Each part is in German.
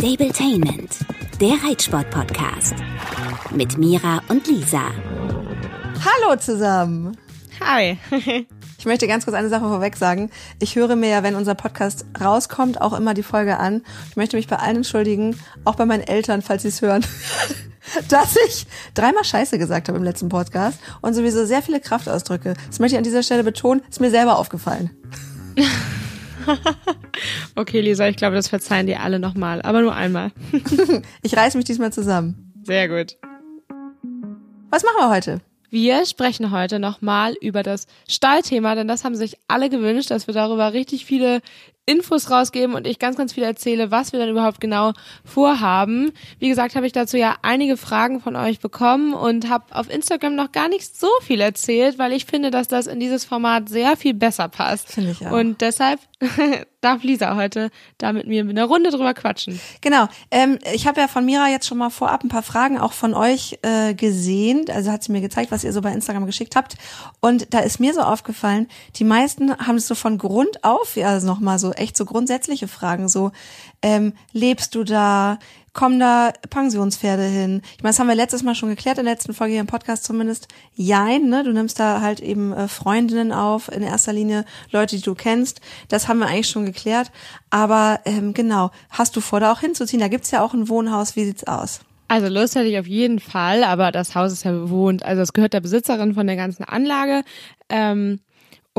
Stabletainment, der Reitsport-Podcast. Mit Mira und Lisa. Hallo zusammen. Hi. Ich möchte ganz kurz eine Sache vorweg sagen. Ich höre mir ja, wenn unser Podcast rauskommt, auch immer die Folge an. Ich möchte mich bei allen entschuldigen, auch bei meinen Eltern, falls sie es hören, dass ich dreimal Scheiße gesagt habe im letzten Podcast und sowieso sehr viele Kraftausdrücke. Das möchte ich an dieser Stelle betonen, ist mir selber aufgefallen. okay, Lisa, ich glaube, das verzeihen dir alle nochmal, aber nur einmal. ich reiß mich diesmal zusammen. Sehr gut. Was machen wir heute? Wir sprechen heute nochmal über das Stallthema, denn das haben sich alle gewünscht, dass wir darüber richtig viele Infos rausgeben und ich ganz, ganz viel erzähle, was wir dann überhaupt genau vorhaben. Wie gesagt, habe ich dazu ja einige Fragen von euch bekommen und habe auf Instagram noch gar nicht so viel erzählt, weil ich finde, dass das in dieses Format sehr viel besser passt. Finde ich auch. Und deshalb darf Lisa heute da mit mir eine Runde drüber quatschen. Genau. Ähm, ich habe ja von Mira jetzt schon mal vorab ein paar Fragen auch von euch äh, gesehen. Also hat sie mir gezeigt, was ihr so bei Instagram geschickt habt. Und da ist mir so aufgefallen, die meisten haben es so von Grund auf, ja, also nochmal so echt so grundsätzliche Fragen, so ähm, lebst du da? kommen da Pensionspferde hin? Ich meine, das haben wir letztes Mal schon geklärt, in der letzten Folge hier im Podcast zumindest. Jein, ne? Du nimmst da halt eben äh, Freundinnen auf, in erster Linie Leute, die du kennst. Das haben wir eigentlich schon geklärt. Aber ähm, genau, hast du vor, da auch hinzuziehen? Da gibt's ja auch ein Wohnhaus. Wie sieht's aus? Also Lust hätte ich auf jeden Fall, aber das Haus ist ja bewohnt. Also es gehört der Besitzerin von der ganzen Anlage. Ähm,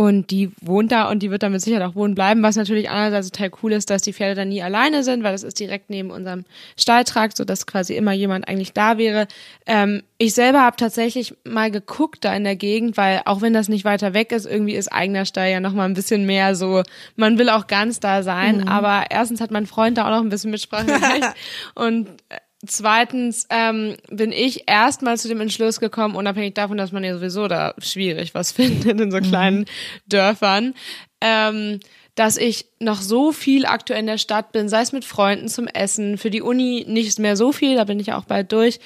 und die wohnt da und die wird da mit Sicherheit auch wohnen bleiben, was natürlich einerseits total cool ist, dass die Pferde dann nie alleine sind, weil das ist direkt neben unserem Stalltrakt, so dass quasi immer jemand eigentlich da wäre. Ähm, ich selber habe tatsächlich mal geguckt da in der Gegend, weil auch wenn das nicht weiter weg ist, irgendwie ist eigener Stall ja noch mal ein bisschen mehr so, man will auch ganz da sein, mhm. aber erstens hat mein Freund da auch noch ein bisschen Mitspracherecht und Zweitens ähm, bin ich erstmal zu dem Entschluss gekommen, unabhängig davon, dass man ja sowieso da schwierig was findet in so mhm. kleinen mhm. Dörfern, ähm, dass ich noch so viel aktuell in der Stadt bin, sei es mit Freunden zum Essen, für die Uni nicht mehr so viel, da bin ich auch bald durch,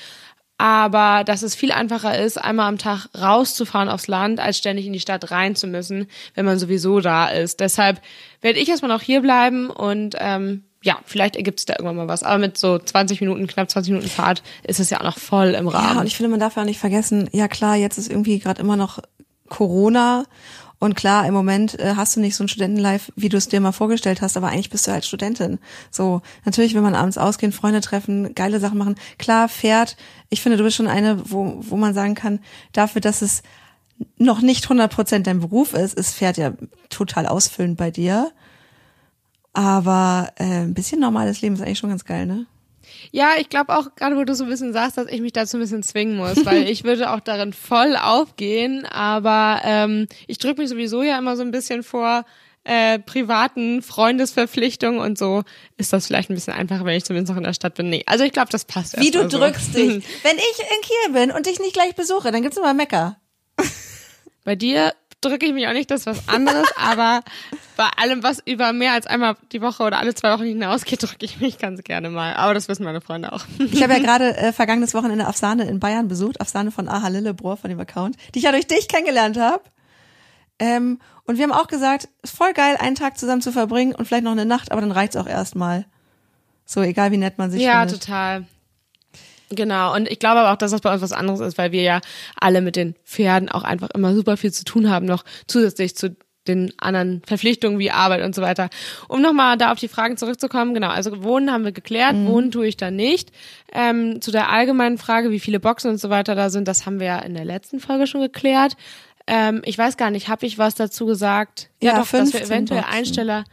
aber dass es viel einfacher ist, einmal am Tag rauszufahren aufs Land, als ständig in die Stadt rein zu müssen, wenn man sowieso da ist. Deshalb werde ich erstmal noch hier bleiben und ähm, ja, vielleicht ergibt es da irgendwann mal was. Aber mit so 20 Minuten, knapp 20 Minuten Fahrt ist es ja auch noch voll im Rahmen. Ja, und ich finde, man darf ja auch nicht vergessen, ja klar, jetzt ist irgendwie gerade immer noch Corona und klar, im Moment äh, hast du nicht so ein Studentenlife, wie du es dir mal vorgestellt hast, aber eigentlich bist du halt Studentin. So, natürlich will man abends ausgehen, Freunde treffen, geile Sachen machen. Klar, fährt. Ich finde, du bist schon eine, wo, wo man sagen kann, dafür, dass es noch nicht 100 Prozent dein Beruf ist, ist Pferd ja total ausfüllend bei dir. Aber äh, ein bisschen normales Leben ist eigentlich schon ganz geil, ne? Ja, ich glaube auch, gerade wo du so ein bisschen sagst, dass ich mich dazu ein bisschen zwingen muss, weil ich würde auch darin voll aufgehen, aber ähm, ich drücke mich sowieso ja immer so ein bisschen vor, äh, privaten Freundesverpflichtungen und so ist das vielleicht ein bisschen einfacher, wenn ich zumindest noch in der Stadt bin. Nee, also ich glaube, das passt. Wie du so. drückst dich. Wenn ich in Kiel bin und dich nicht gleich besuche, dann gibt's immer Mecker. Bei dir drücke ich mich auch nicht, das ist was anderes, aber bei allem, was über mehr als einmal die Woche oder alle zwei Wochen hinausgeht, drücke ich mich ganz gerne mal. Aber das wissen meine Freunde auch. Ich habe ja gerade äh, vergangenes Wochenende Afsane in Bayern besucht, Afsane von Aha Lillebrohr von dem Account, die ich ja durch dich kennengelernt habe. Ähm, und wir haben auch gesagt, ist voll geil, einen Tag zusammen zu verbringen und vielleicht noch eine Nacht, aber dann reicht's auch erstmal. So, egal wie nett man sich ja, findet. Ja, total. Genau, und ich glaube aber auch, dass das bei uns was anderes ist, weil wir ja alle mit den Pferden auch einfach immer super viel zu tun haben, noch zusätzlich zu den anderen Verpflichtungen wie Arbeit und so weiter. Um nochmal da auf die Fragen zurückzukommen, genau, also Wohnen haben wir geklärt, mhm. Wohnen tue ich da nicht. Ähm, zu der allgemeinen Frage, wie viele Boxen und so weiter da sind, das haben wir ja in der letzten Folge schon geklärt. Ähm, ich weiß gar nicht, habe ich was dazu gesagt? Ja, ja doch, dass wir eventuell Boxen. Einsteller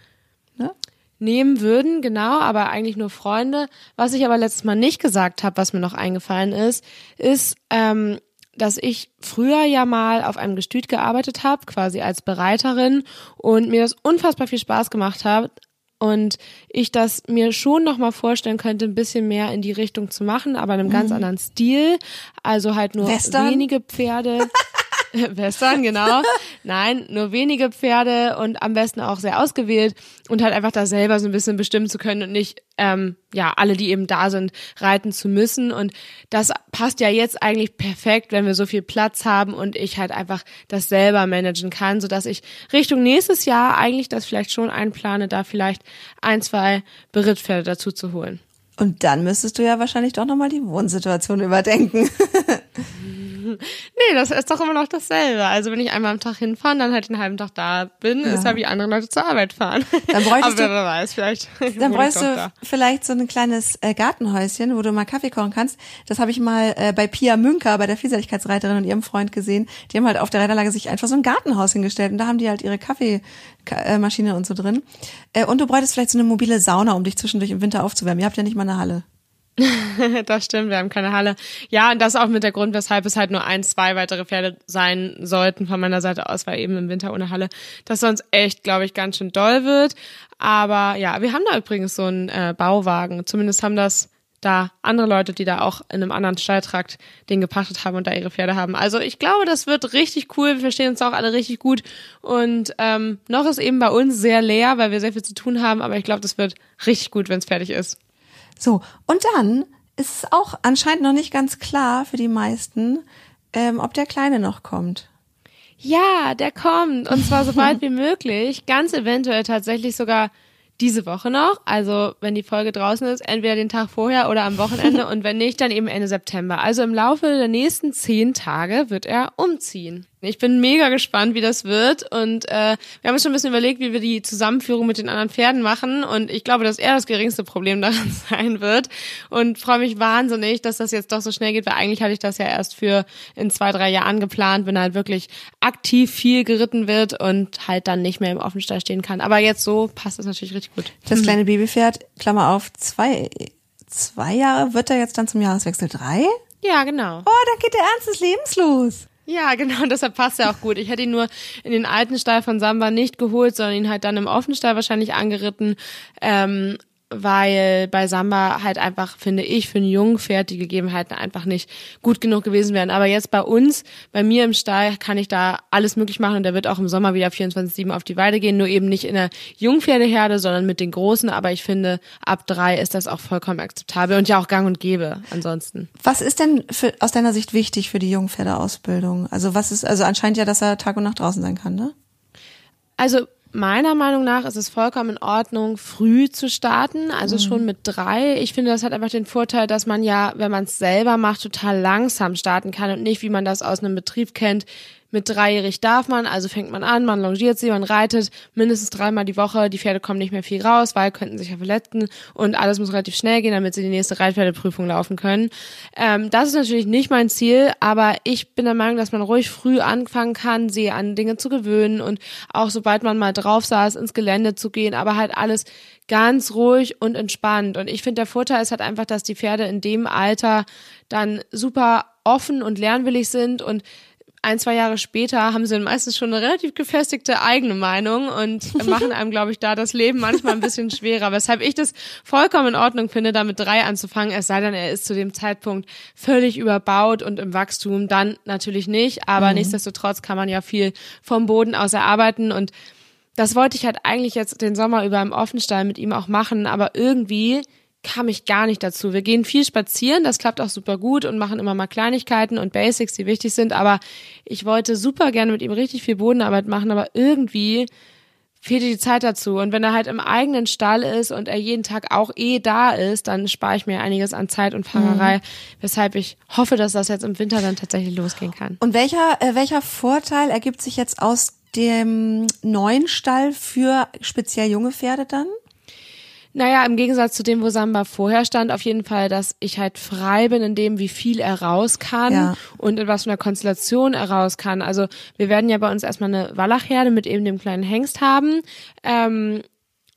ne? nehmen würden, genau, aber eigentlich nur Freunde. Was ich aber letztes Mal nicht gesagt habe, was mir noch eingefallen ist, ist, ähm, dass ich früher ja mal auf einem Gestüt gearbeitet habe, quasi als Bereiterin und mir das unfassbar viel Spaß gemacht hat und ich das mir schon noch mal vorstellen könnte, ein bisschen mehr in die Richtung zu machen, aber in einem mhm. ganz anderen Stil, also halt nur Western? wenige Pferde. Western, genau. Nein, nur wenige Pferde und am besten auch sehr ausgewählt und halt einfach da selber so ein bisschen bestimmen zu können und nicht, ähm, ja, alle, die eben da sind, reiten zu müssen. Und das passt ja jetzt eigentlich perfekt, wenn wir so viel Platz haben und ich halt einfach das selber managen kann, so dass ich Richtung nächstes Jahr eigentlich das vielleicht schon einplane, da vielleicht ein, zwei Berittpferde dazu zu holen. Und dann müsstest du ja wahrscheinlich doch nochmal die Wohnsituation überdenken. Nee, das ist doch immer noch dasselbe. Also wenn ich einmal am Tag hinfahre, dann halt den halben Tag da bin, ja. ist ja wie andere Leute zur Arbeit fahren. Dann bräuchtest Aber du, wer weiß, vielleicht. Dann bräuchst du da. vielleicht so ein kleines äh, Gartenhäuschen, wo du mal Kaffee kochen kannst. Das habe ich mal äh, bei Pia Münker, bei der Vielseitigkeitsreiterin und ihrem Freund gesehen. Die haben halt auf der Reiterlage sich einfach so ein Gartenhaus hingestellt und da haben die halt ihre Kaffeemaschine und so drin. Äh, und du bräuchtest vielleicht so eine mobile Sauna, um dich zwischendurch im Winter aufzuwärmen. Ihr habt ja nicht mal eine Halle. das stimmt, wir haben keine Halle. Ja, und das auch mit der Grund, weshalb es halt nur ein, zwei weitere Pferde sein sollten von meiner Seite aus, weil eben im Winter ohne Halle das sonst echt, glaube ich, ganz schön doll wird. Aber ja, wir haben da übrigens so einen äh, Bauwagen. Zumindest haben das da andere Leute, die da auch in einem anderen Stalltrakt den gepachtet haben und da ihre Pferde haben. Also ich glaube, das wird richtig cool. Wir verstehen uns auch alle richtig gut. Und ähm, noch ist eben bei uns sehr leer, weil wir sehr viel zu tun haben. Aber ich glaube, das wird richtig gut, wenn es fertig ist. So, und dann ist es auch anscheinend noch nicht ganz klar für die meisten, ähm, ob der Kleine noch kommt. Ja, der kommt. Und zwar so bald wie möglich. Ganz eventuell tatsächlich sogar diese Woche noch. Also wenn die Folge draußen ist, entweder den Tag vorher oder am Wochenende. und wenn nicht, dann eben Ende September. Also im Laufe der nächsten zehn Tage wird er umziehen. Ich bin mega gespannt, wie das wird. Und äh, wir haben uns schon ein bisschen überlegt, wie wir die Zusammenführung mit den anderen Pferden machen. Und ich glaube, dass er das geringste Problem daran sein wird. Und freue mich wahnsinnig, dass das jetzt doch so schnell geht, weil eigentlich hatte ich das ja erst für in zwei, drei Jahren geplant, wenn er halt wirklich aktiv viel geritten wird und halt dann nicht mehr im Offenstall stehen kann. Aber jetzt so passt das natürlich richtig gut. Das kleine Babypferd, Klammer auf, zwei, zwei Jahre, wird er jetzt dann zum Jahreswechsel drei? Ja, genau. Oh, dann geht der Ernst des Lebens los. Ja, genau, deshalb passt er auch gut. Ich hätte ihn nur in den alten Stall von Samba nicht geholt, sondern ihn halt dann im offenen Stall wahrscheinlich angeritten. Ähm, weil bei Samba halt einfach, finde ich, für einen jungen Pferd die Gegebenheiten einfach nicht gut genug gewesen wären. Aber jetzt bei uns, bei mir im Stall, kann ich da alles möglich machen und der wird auch im Sommer wieder 24-7 auf die Weide gehen, nur eben nicht in der Jungpferdeherde, sondern mit den Großen. Aber ich finde, ab drei ist das auch vollkommen akzeptabel und ja auch gang und gäbe ansonsten. Was ist denn für, aus deiner Sicht wichtig für die Jungpferdeausbildung? Also was ist, also anscheinend ja, dass er Tag und Nacht draußen sein kann, ne? Also meiner Meinung nach ist es vollkommen in Ordnung, früh zu starten, also mhm. schon mit drei. Ich finde, das hat einfach den Vorteil, dass man ja, wenn man es selber macht, total langsam starten kann und nicht, wie man das aus einem Betrieb kennt, mit dreijährig darf man, also fängt man an, man longiert sie, man reitet mindestens dreimal die Woche. Die Pferde kommen nicht mehr viel raus, weil könnten sich ja verletzen und alles muss relativ schnell gehen, damit sie die nächste Reitpferdeprüfung laufen können. Ähm, das ist natürlich nicht mein Ziel, aber ich bin der Meinung, dass man ruhig früh anfangen kann, sie an Dinge zu gewöhnen und auch sobald man mal drauf saß, ins Gelände zu gehen, aber halt alles ganz ruhig und entspannt. Und ich finde, der Vorteil ist halt einfach, dass die Pferde in dem Alter dann super offen und lernwillig sind und ein, zwei Jahre später haben sie meistens schon eine relativ gefestigte eigene Meinung und machen einem, glaube ich, da das Leben manchmal ein bisschen schwerer. Weshalb ich das vollkommen in Ordnung finde, da mit drei anzufangen, es sei denn, er ist zu dem Zeitpunkt völlig überbaut und im Wachstum, dann natürlich nicht. Aber mhm. nichtsdestotrotz kann man ja viel vom Boden aus erarbeiten und das wollte ich halt eigentlich jetzt den Sommer über im Offenstall mit ihm auch machen, aber irgendwie kam ich gar nicht dazu. Wir gehen viel spazieren, das klappt auch super gut und machen immer mal Kleinigkeiten und Basics, die wichtig sind, aber ich wollte super gerne mit ihm richtig viel Bodenarbeit machen, aber irgendwie fehlte die Zeit dazu. Und wenn er halt im eigenen Stall ist und er jeden Tag auch eh da ist, dann spare ich mir einiges an Zeit und Fangerei, mhm. weshalb ich hoffe, dass das jetzt im Winter dann tatsächlich losgehen kann. Und welcher, äh, welcher Vorteil ergibt sich jetzt aus dem neuen Stall für speziell junge Pferde dann? Naja, im Gegensatz zu dem, wo Samba vorher stand, auf jeden Fall, dass ich halt frei bin in dem, wie viel er raus kann ja. und in was für einer Konstellation er raus kann. Also wir werden ja bei uns erstmal eine Wallachherde mit eben dem kleinen Hengst haben. Ähm,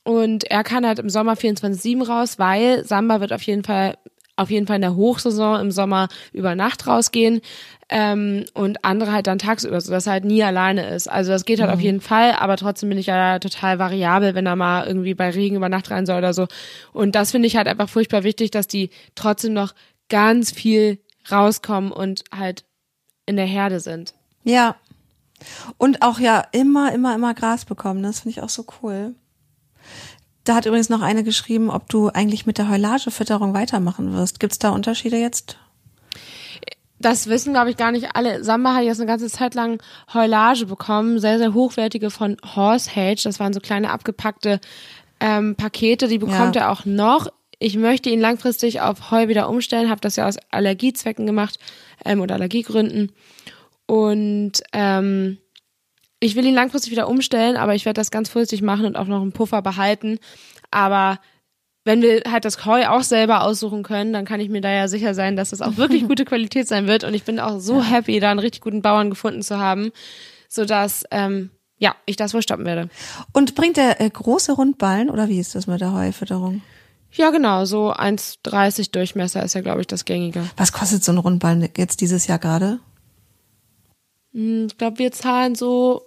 und er kann halt im Sommer 24-7 raus, weil Samba wird auf jeden Fall auf jeden Fall in der Hochsaison im Sommer über Nacht rausgehen ähm, und andere halt dann tagsüber, so dass er halt nie alleine ist. Also das geht halt mhm. auf jeden Fall, aber trotzdem bin ich ja total variabel, wenn er mal irgendwie bei Regen über Nacht rein soll oder so. Und das finde ich halt einfach furchtbar wichtig, dass die trotzdem noch ganz viel rauskommen und halt in der Herde sind. Ja. Und auch ja immer, immer, immer Gras bekommen. Das finde ich auch so cool. Da hat übrigens noch eine geschrieben, ob du eigentlich mit der Heulagefütterung weitermachen wirst. Gibt es da Unterschiede jetzt? Das wissen, glaube ich, gar nicht alle. Samba hat jetzt eine ganze Zeit lang Heulage bekommen, sehr, sehr hochwertige von Horsehage. Das waren so kleine abgepackte ähm, Pakete, die bekommt ja. er auch noch. ich möchte ihn langfristig auf Heu wieder umstellen, habe das ja aus Allergiezwecken gemacht ähm, oder Allergiegründen. Und ähm, ich will ihn langfristig wieder umstellen, aber ich werde das ganz vorsichtig machen und auch noch einen Puffer behalten. Aber wenn wir halt das Heu auch selber aussuchen können, dann kann ich mir da ja sicher sein, dass es auch wirklich gute Qualität sein wird. Und ich bin auch so happy, da einen richtig guten Bauern gefunden zu haben, sodass ähm, ja, ich das wohl stoppen werde. Und bringt der äh, große Rundballen oder wie ist das mit der Heufütterung? Ja, genau, so 1,30 Durchmesser ist ja, glaube ich, das gängige. Was kostet so ein Rundballen jetzt dieses Jahr gerade? Hm, Ich glaube, wir zahlen so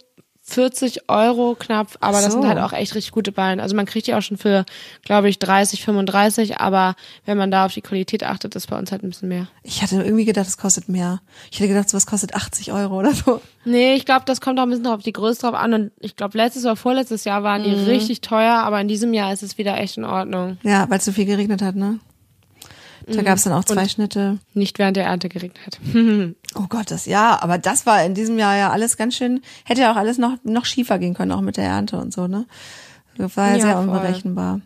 40 Euro knapp, aber das So. sind halt auch echt richtig gute Ballen. Also man kriegt die auch schon für, glaube ich, 30, 35, aber wenn man da auf die Qualität achtet, ist bei uns halt ein bisschen mehr. Ich hatte irgendwie gedacht, es kostet mehr. Ich hätte gedacht, sowas kostet 80 Euro oder so. Nee, ich glaube, das kommt auch ein bisschen auf die Größe drauf an. Und ich glaube, letztes oder vorletztes Jahr waren die Mhm. richtig teuer, aber in diesem Jahr ist es wieder echt in Ordnung. Ja, weil es so viel geregnet hat, ne? Da gab es dann auch zwei Schnitte. Nicht während der Ernte geregnet hat. Oh Gott, das ja, aber das war in diesem Jahr ja alles ganz schön, hätte ja auch alles noch, noch schiefer gehen können, auch mit der Ernte und so, ne? Das war ja, Ja, sehr voll. unberechenbar.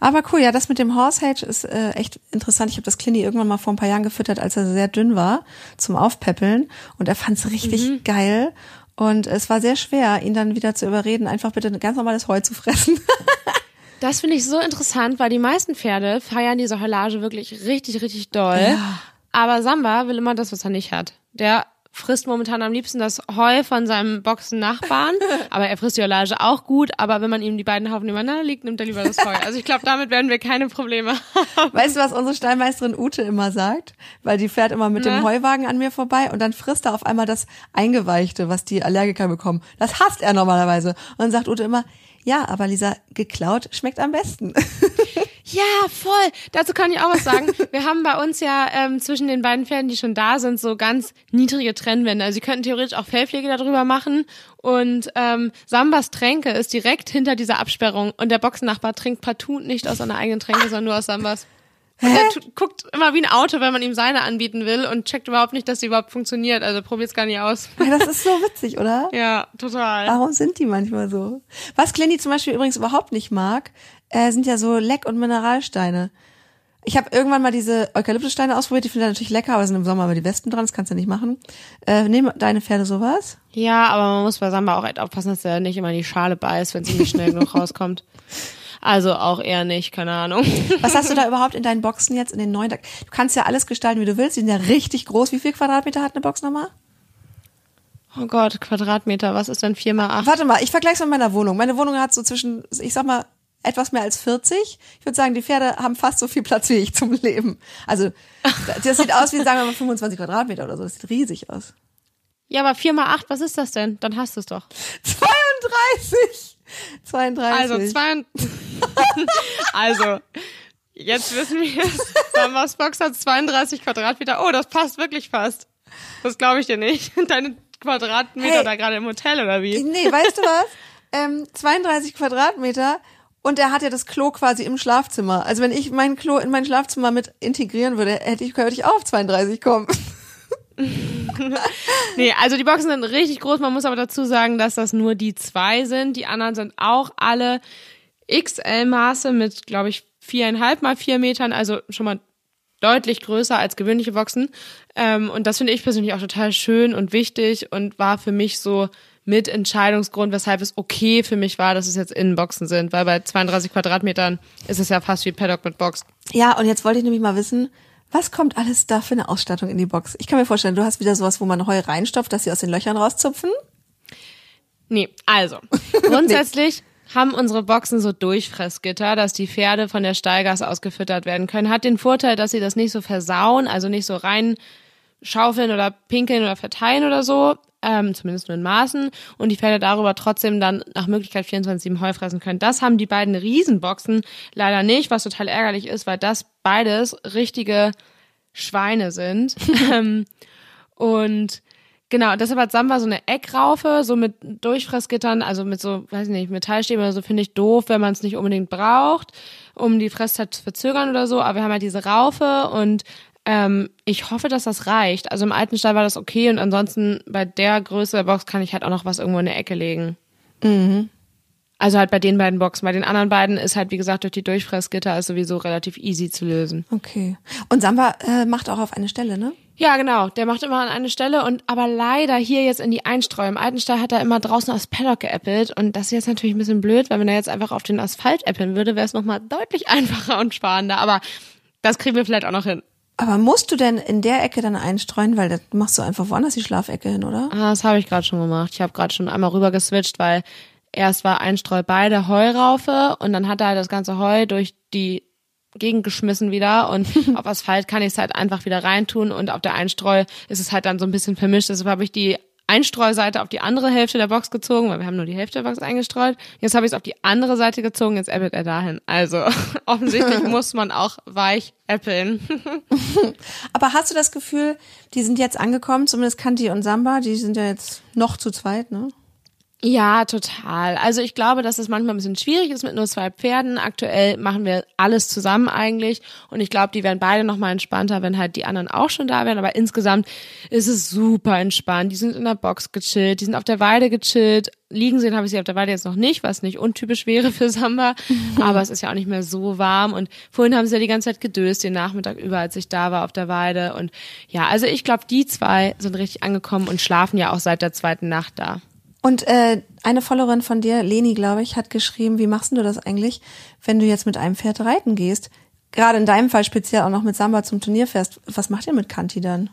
Aber cool, ja, das mit dem Horsehage ist äh, echt interessant. Ich habe das Clini irgendwann mal vor ein paar Jahren gefüttert, als er sehr dünn war, zum Aufpäppeln. Und er fand es richtig Mhm. geil. Und es war sehr schwer, ihn dann wieder zu überreden, einfach bitte ein ganz normales Heu zu fressen. Das finde ich so interessant, weil die meisten Pferde feiern diese Heulage wirklich richtig, richtig doll. Aber Samba will immer das, was er nicht hat. Der frisst momentan am liebsten das Heu von seinem Boxen-Nachbarn. aber er frisst die Heulage auch gut. Aber wenn man ihm die beiden Haufen nebeneinander legt, nimmt er lieber das Heu. Also ich glaube, damit werden wir keine Probleme haben. Weißt du, was unsere Stallmeisterin Ute immer sagt? Weil die fährt immer mit dem Na? Heuwagen an mir vorbei und dann frisst er auf einmal das Eingeweichte, was die Allergiker bekommen. Das hasst er normalerweise. Und dann sagt Ute immer, ja, aber Lisa, geklaut schmeckt am besten. Ja, voll. Dazu kann ich auch was sagen. Wir haben bei uns ja ähm, zwischen den beiden Pferden, die schon da sind, so ganz niedrige Trennwände. Also sie könnten theoretisch auch Fellpflege darüber machen. Und ähm, Sambas Tränke ist direkt hinter dieser Absperrung. Und der Boxennachbar trinkt partout nicht aus seiner eigenen Tränke, sondern nur aus Sambas. Der tut, guckt immer wie ein Auto, wenn man ihm seine anbieten will und checkt überhaupt nicht, dass sie überhaupt funktioniert. Also probiert's gar nicht aus. Das ist so witzig, oder? Ja, total. Warum sind die manchmal so? Was Clinny zum Beispiel übrigens überhaupt nicht mag, äh, sind ja so Leck- und Mineralsteine. Ich habe irgendwann mal diese Eukalyptussteine ausprobiert, die finde ich natürlich lecker, aber sind im Sommer aber die Wespen dran, das kannst du nicht machen. Äh, nehmen deine Pferde sowas? Ja, aber man muss bei Samba auch echt aufpassen, dass er nicht immer in die Schale beißt, wenn sie nicht schnell genug rauskommt. Also auch eher nicht, keine Ahnung. Was hast du da überhaupt in deinen Boxen jetzt in den neuen? Du kannst ja alles gestalten, wie du willst. Die sind ja richtig groß. Wie viel Quadratmeter hat eine Box nochmal? Oh Gott, Quadratmeter, was ist denn 4 mal 8? Warte mal, ich vergleiche mit meiner Wohnung. Meine Wohnung hat so zwischen, ich sag mal, etwas mehr als 40. Ich würde sagen, die Pferde haben fast so viel Platz wie ich zum Leben. Also, das sieht aus wie, sagen wir mal, 25 Quadratmeter oder so. Das sieht riesig aus. Ja, aber 4 mal 8, was ist das denn? Dann hast du es doch. 32! 32. Also, zwei, also, jetzt wissen wir es. Sambas Box hat 32 Quadratmeter. Oh, das passt wirklich fast. Das glaube ich dir nicht. Deine Quadratmeter Hey. da gerade im Hotel oder wie? Nee, weißt du was? Ähm, 32 Quadratmeter und er hat ja das Klo quasi im Schlafzimmer. Also wenn ich mein Klo in mein Schlafzimmer mit integrieren würde, hätte ich, könnte ich auch auf 32 kommen. Nee, also die Boxen sind richtig groß. Man muss aber dazu sagen, dass das nur die zwei sind. Die anderen sind auch alle XL-Maße mit, glaube ich, viereinhalb mal vier Metern. Also schon mal deutlich größer als gewöhnliche Boxen. Ähm, und das finde ich persönlich auch total schön und wichtig und war für mich so mit Entscheidungsgrund, weshalb es okay für mich war, dass es jetzt Innenboxen sind, weil bei 32 Quadratmetern ist es ja fast wie Paddock mit Box. Ja, und jetzt wollte ich nämlich mal wissen, was kommt alles da für eine Ausstattung in die Box? Ich kann mir vorstellen, du hast wieder sowas, wo man Heu reinstopft, dass sie aus den Löchern rauszupfen. Nee, also grundsätzlich haben unsere Boxen so Durchfressgitter, dass die Pferde von der Stallgasse ausgefüttert werden können. Hat den Vorteil, dass sie das nicht so versauen, also nicht so rein schaufeln oder pinkeln oder verteilen oder so, ähm, zumindest nur in Maßen, und die Pferde darüber trotzdem dann nach Möglichkeit 24-7 Heu fressen können. Das haben die beiden Riesenboxen leider nicht, was total ärgerlich ist, weil das beides richtige Schweine sind. ähm, und Genau, deshalb hat Samba so eine Eckraufe, so mit Durchfressgittern, also mit so, weiß ich nicht, Metallstäben oder so, finde ich doof, wenn man es nicht unbedingt braucht, um die Fresszeit zu verzögern oder so. Aber wir haben halt diese Raufe und ähm, ich hoffe, dass das reicht. Also im alten Stall war das okay und ansonsten bei der Größe der Box kann ich halt auch noch was irgendwo in der Ecke legen. Also halt bei den beiden Boxen. Bei den anderen beiden ist halt, wie gesagt, durch die Durchfressgitter ist sowieso relativ easy zu lösen. Okay. Und Samba äh, macht auch auf eine Stelle, ne? Ja, genau. Der macht immer an eine Stelle und aber leider hier jetzt in die Einstreu. Im alten Stall hat er immer draußen aufs Paddock geäppelt und das ist jetzt natürlich ein bisschen blöd, weil wenn er jetzt einfach auf den Asphalt äppeln würde, wäre es nochmal deutlich einfacher und sparender. Aber das kriegen wir vielleicht auch noch hin. Aber musst du denn in der Ecke dann einstreuen, weil das machst du einfach woanders die Schlafecke hin, oder? Ah, das habe ich gerade schon gemacht. Ich habe gerade schon einmal rüber geswitcht, weil erst war Einstreu beide Heuraufe und dann hat er halt das ganze Heu durch die Gegend geschmissen wieder und auf Asphalt kann ich es halt einfach wieder reintun und auf der Einstreu ist es halt dann so ein bisschen vermischt. Deshalb habe ich die Einstreuseite auf die andere Hälfte der Box gezogen, weil wir haben nur die Hälfte der Box eingestreut. Jetzt habe ich es auf die andere Seite gezogen, jetzt äppelt er dahin. Also offensichtlich muss man auch weich äppeln. Aber hast du das Gefühl, die sind jetzt angekommen, zumindest Kanti und Samba, die sind ja jetzt noch zu zweit, ne? Ja, total. Also ich glaube, dass es manchmal ein bisschen schwierig ist mit nur zwei Pferden. Aktuell machen wir alles zusammen eigentlich und ich glaube, die werden beide noch mal entspannter, wenn halt die anderen auch schon da wären. Aber insgesamt ist es super entspannt. Die sind in der Box gechillt, die sind auf der Weide gechillt. Liegen sehen habe ich sie auf der Weide jetzt noch nicht, was nicht untypisch wäre für Samba. Aber es ist ja auch nicht mehr so warm. Und vorhin haben sie ja die ganze Zeit gedöst, den Nachmittag über, als ich da war auf der Weide. Und ja, also ich glaube, die zwei sind richtig angekommen und schlafen ja auch seit der zweiten Nacht da. Und äh, eine Followerin von dir, Leni, glaube ich, hat geschrieben, wie machst du das eigentlich, wenn du jetzt mit einem Pferd reiten gehst? Gerade in deinem Fall speziell auch noch mit Samba zum Turnier fährst. Was macht ihr mit Kanti dann?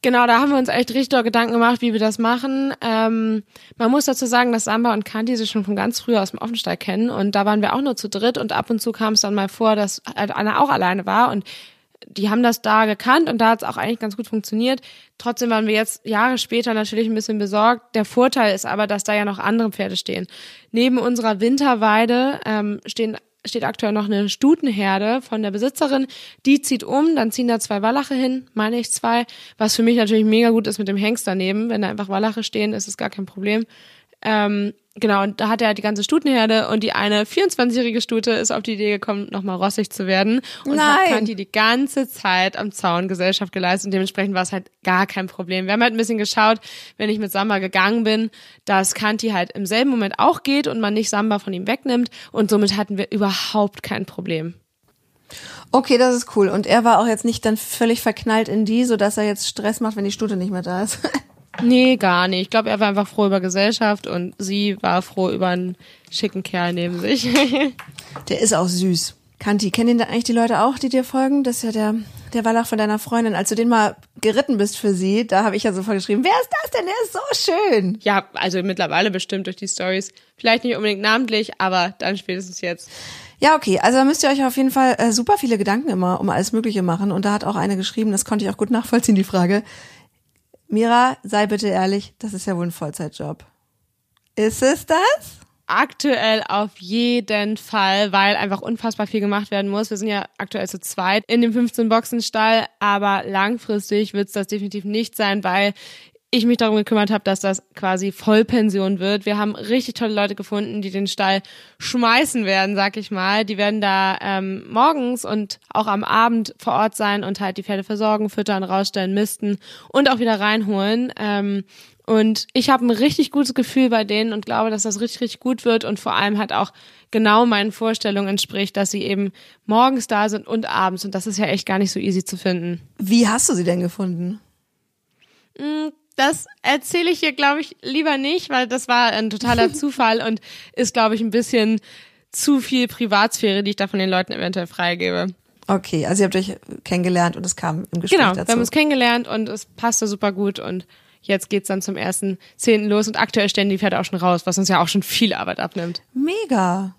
Genau, da haben wir uns echt richtig Gedanken gemacht, wie wir das machen. Ähm, man muss dazu sagen, dass Samba und Kanti sich schon von ganz früh aus dem Offenstall kennen und da waren wir auch nur zu dritt und ab und zu kam es dann mal vor, dass halt Anna auch alleine war und die haben das da gekannt und da hat es auch eigentlich ganz gut funktioniert. Trotzdem waren wir jetzt Jahre später natürlich ein bisschen besorgt. Der Vorteil ist aber, dass da ja noch andere Pferde stehen. Neben unserer Winterweide ähm, stehen steht aktuell noch eine Stutenherde von der Besitzerin. Die zieht um, dann ziehen da zwei Wallache hin, meine ich zwei, was für mich natürlich mega gut ist mit dem Hengst daneben. Wenn da einfach Wallache stehen, ist es gar kein Problem. Ähm, genau, und da hat er die ganze Stutenherde und die eine 24-jährige Stute ist auf die Idee gekommen, nochmal rossig zu werden und Nein. hat Kanti die ganze Zeit am Zaun Gesellschaft geleistet und dementsprechend war es halt gar kein Problem. Wir haben halt ein bisschen geschaut, wenn ich mit Samba gegangen bin, dass Kanti halt im selben Moment auch geht und man nicht Samba von ihm wegnimmt und somit hatten wir überhaupt kein Problem. Okay, das ist cool. Und er war auch jetzt nicht dann völlig verknallt in die, so dass er jetzt Stress macht, wenn die Stute nicht mehr da ist. Nee, gar nicht. Ich glaube, er war einfach froh über Gesellschaft und sie war froh über einen schicken Kerl neben sich. Der ist auch süß. Kanti, kennen den da eigentlich die Leute auch, die dir folgen? Das ist ja der, der Wallach von deiner Freundin. Als du den mal geritten bist für sie, da habe ich ja sofort geschrieben, wer ist das denn? Der ist so schön. ja, also mittlerweile bestimmt durch die Stories. Vielleicht nicht unbedingt namentlich, aber dann spätestens jetzt. Ja, okay. Also da müsst ihr euch auf jeden Fall äh, super viele Gedanken immer um alles Mögliche machen. Und da hat auch eine geschrieben, das konnte ich auch gut nachvollziehen, die Frage. Mira, sei bitte ehrlich, das ist ja wohl ein Vollzeitjob. Ist es das? Aktuell auf jeden Fall, weil einfach unfassbar viel gemacht werden muss. Wir sind ja aktuell zu zweit in dem 15-Boxen-Stall, aber langfristig wird es das definitiv nicht sein, weil ich mich darum gekümmert habe, dass das quasi Vollpension wird. Wir haben richtig tolle Leute gefunden, die den Stall schmeißen werden, sag ich mal. Die werden da ähm, morgens und auch am Abend vor Ort sein und halt die Pferde versorgen, füttern, rausstellen, misten und auch wieder reinholen. Ähm, und ich habe ein richtig gutes Gefühl bei denen und glaube, dass das richtig, richtig gut wird und vor allem halt auch genau meinen Vorstellungen entspricht, dass sie eben morgens da sind und abends. Und das ist ja echt gar nicht so easy zu finden. Wie hast du sie denn gefunden? Das erzähle ich hier, glaube ich, lieber nicht, weil das war ein totaler Zufall und ist, glaube ich, ein bisschen zu viel Privatsphäre, die ich da von den Leuten eventuell freigebe. Okay, also ihr habt euch kennengelernt und es kam im Gespräch Genau, dazu. wir haben uns kennengelernt und es passte super gut und jetzt geht's dann zum ersten Zehnten los und aktuell stellen die Pferde auch schon raus, was uns ja auch schon viel Arbeit abnimmt. Mega.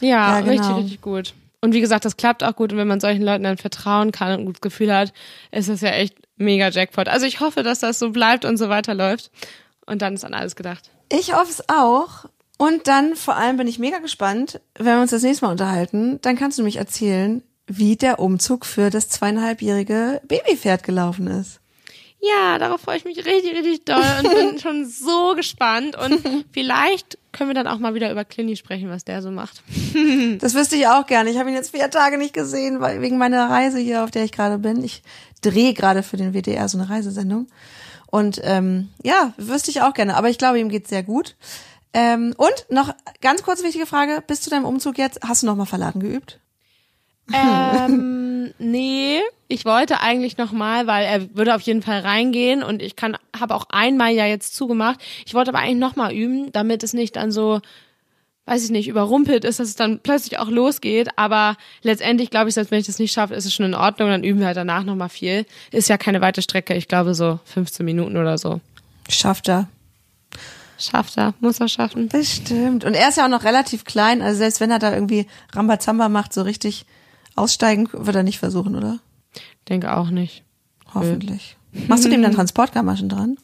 Ja, Ja, genau. richtig, richtig gut. Und wie gesagt, das klappt auch gut und wenn man solchen Leuten dann vertrauen kann und ein gutes Gefühl hat, ist das ja echt mega Jackpot. Also ich hoffe, dass das so bleibt und so weiterläuft. Und dann ist an alles gedacht. Ich hoffe es auch. Und dann vor allem bin ich mega gespannt, wenn wir uns das nächste Mal unterhalten, dann kannst du mich erzählen, wie der Umzug für das zweieinhalbjährige Babypferd gelaufen ist. Ja, darauf freue ich mich richtig, richtig doll und bin schon so gespannt. Und vielleicht können wir dann auch mal wieder über Clini sprechen, was der so macht. Das wüsste ich auch gerne. Ich habe ihn jetzt vier Tage nicht gesehen, weil wegen meiner Reise hier, auf der ich gerade bin. Ich drehe gerade für den WDR so eine Reisesendung. Und ähm, ja, wüsste ich auch gerne. Aber ich glaube, ihm geht's sehr gut. Ähm, und noch ganz kurz wichtige Frage, bis zu deinem Umzug jetzt, hast du noch mal Verladen geübt? Ähm, nee, ich wollte eigentlich noch mal, weil er würde auf jeden Fall reingehen und ich kann, habe auch einmal ja jetzt zugemacht. Ich wollte aber eigentlich noch mal üben, damit es nicht dann so, weiß ich nicht, überrumpelt ist, dass es dann plötzlich auch losgeht. Aber letztendlich glaube ich, selbst wenn ich das nicht schaffe, ist es schon in Ordnung. Dann üben wir halt danach noch mal viel. Ist ja keine weite Strecke. Ich glaube so 15 Minuten oder so. Schafft er. Schafft er, muss er schaffen. Bestimmt. Und er ist ja auch noch relativ klein, also selbst wenn er da irgendwie Rambazamba macht, so richtig aussteigen wird er nicht versuchen, oder? Denke auch nicht. Hoffentlich. Machst du dem dann Transportgamaschen dran?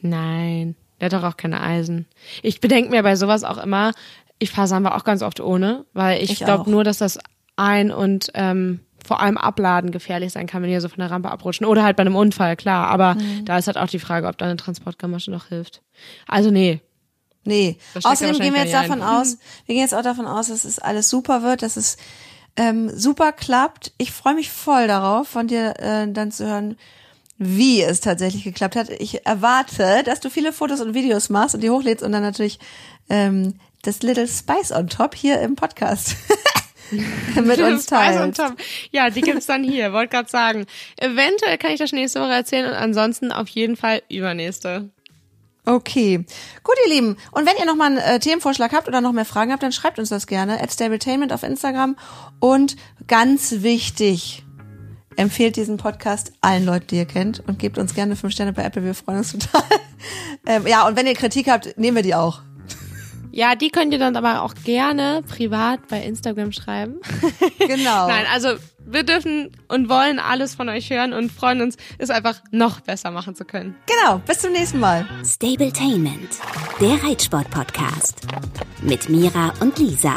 Nein, der hat doch auch keine Eisen. Ich bedenke mir bei sowas auch immer, ich fahre Samba auch ganz oft ohne, weil ich, Ich glaube nur, dass das ein- und ähm, vor allem Abladen gefährlich sein kann, wenn die so von der Rampe abrutschen. Oder halt bei einem Unfall, klar. Aber Mhm. da ist halt auch die Frage, ob da eine Transportgamasche noch hilft. Also nee. Nee. Außerdem gehen wir jetzt davon gar aus, wir gehen jetzt auch davon aus, dass es alles super wird, dass es ähm, super klappt. Ich freue mich voll darauf, von dir äh, dann zu hören, wie es tatsächlich geklappt hat. Ich erwarte, dass du viele Fotos und Videos machst und die hochlädst und dann natürlich ähm, das Little Spice on top hier im Podcast mit uns Spice on teilst. top. Ja, die gibt's dann hier, wollte gerade sagen. Eventuell kann ich das nächste Woche erzählen und ansonsten auf jeden Fall übernächste. Okay, gut ihr Lieben. Und wenn ihr noch mal einen äh, Themenvorschlag habt oder noch mehr Fragen habt, dann schreibt uns das gerne at Stabletainment auf Instagram. Und ganz wichtig, empfehlt diesen Podcast allen Leuten, die ihr kennt und gebt uns gerne fünf Sterne bei Apple. Wir freuen uns total. ähm, ja, und wenn ihr Kritik habt, nehmen wir die auch. Ja, die könnt ihr dann aber auch gerne privat bei Instagram schreiben. Genau. Nein, also wir dürfen und wollen alles von euch hören und freuen uns, es einfach noch besser machen zu können. Genau. Bis zum nächsten Mal. Stabletainment, der Reitsport-Podcast. Mit Mira und Lisa.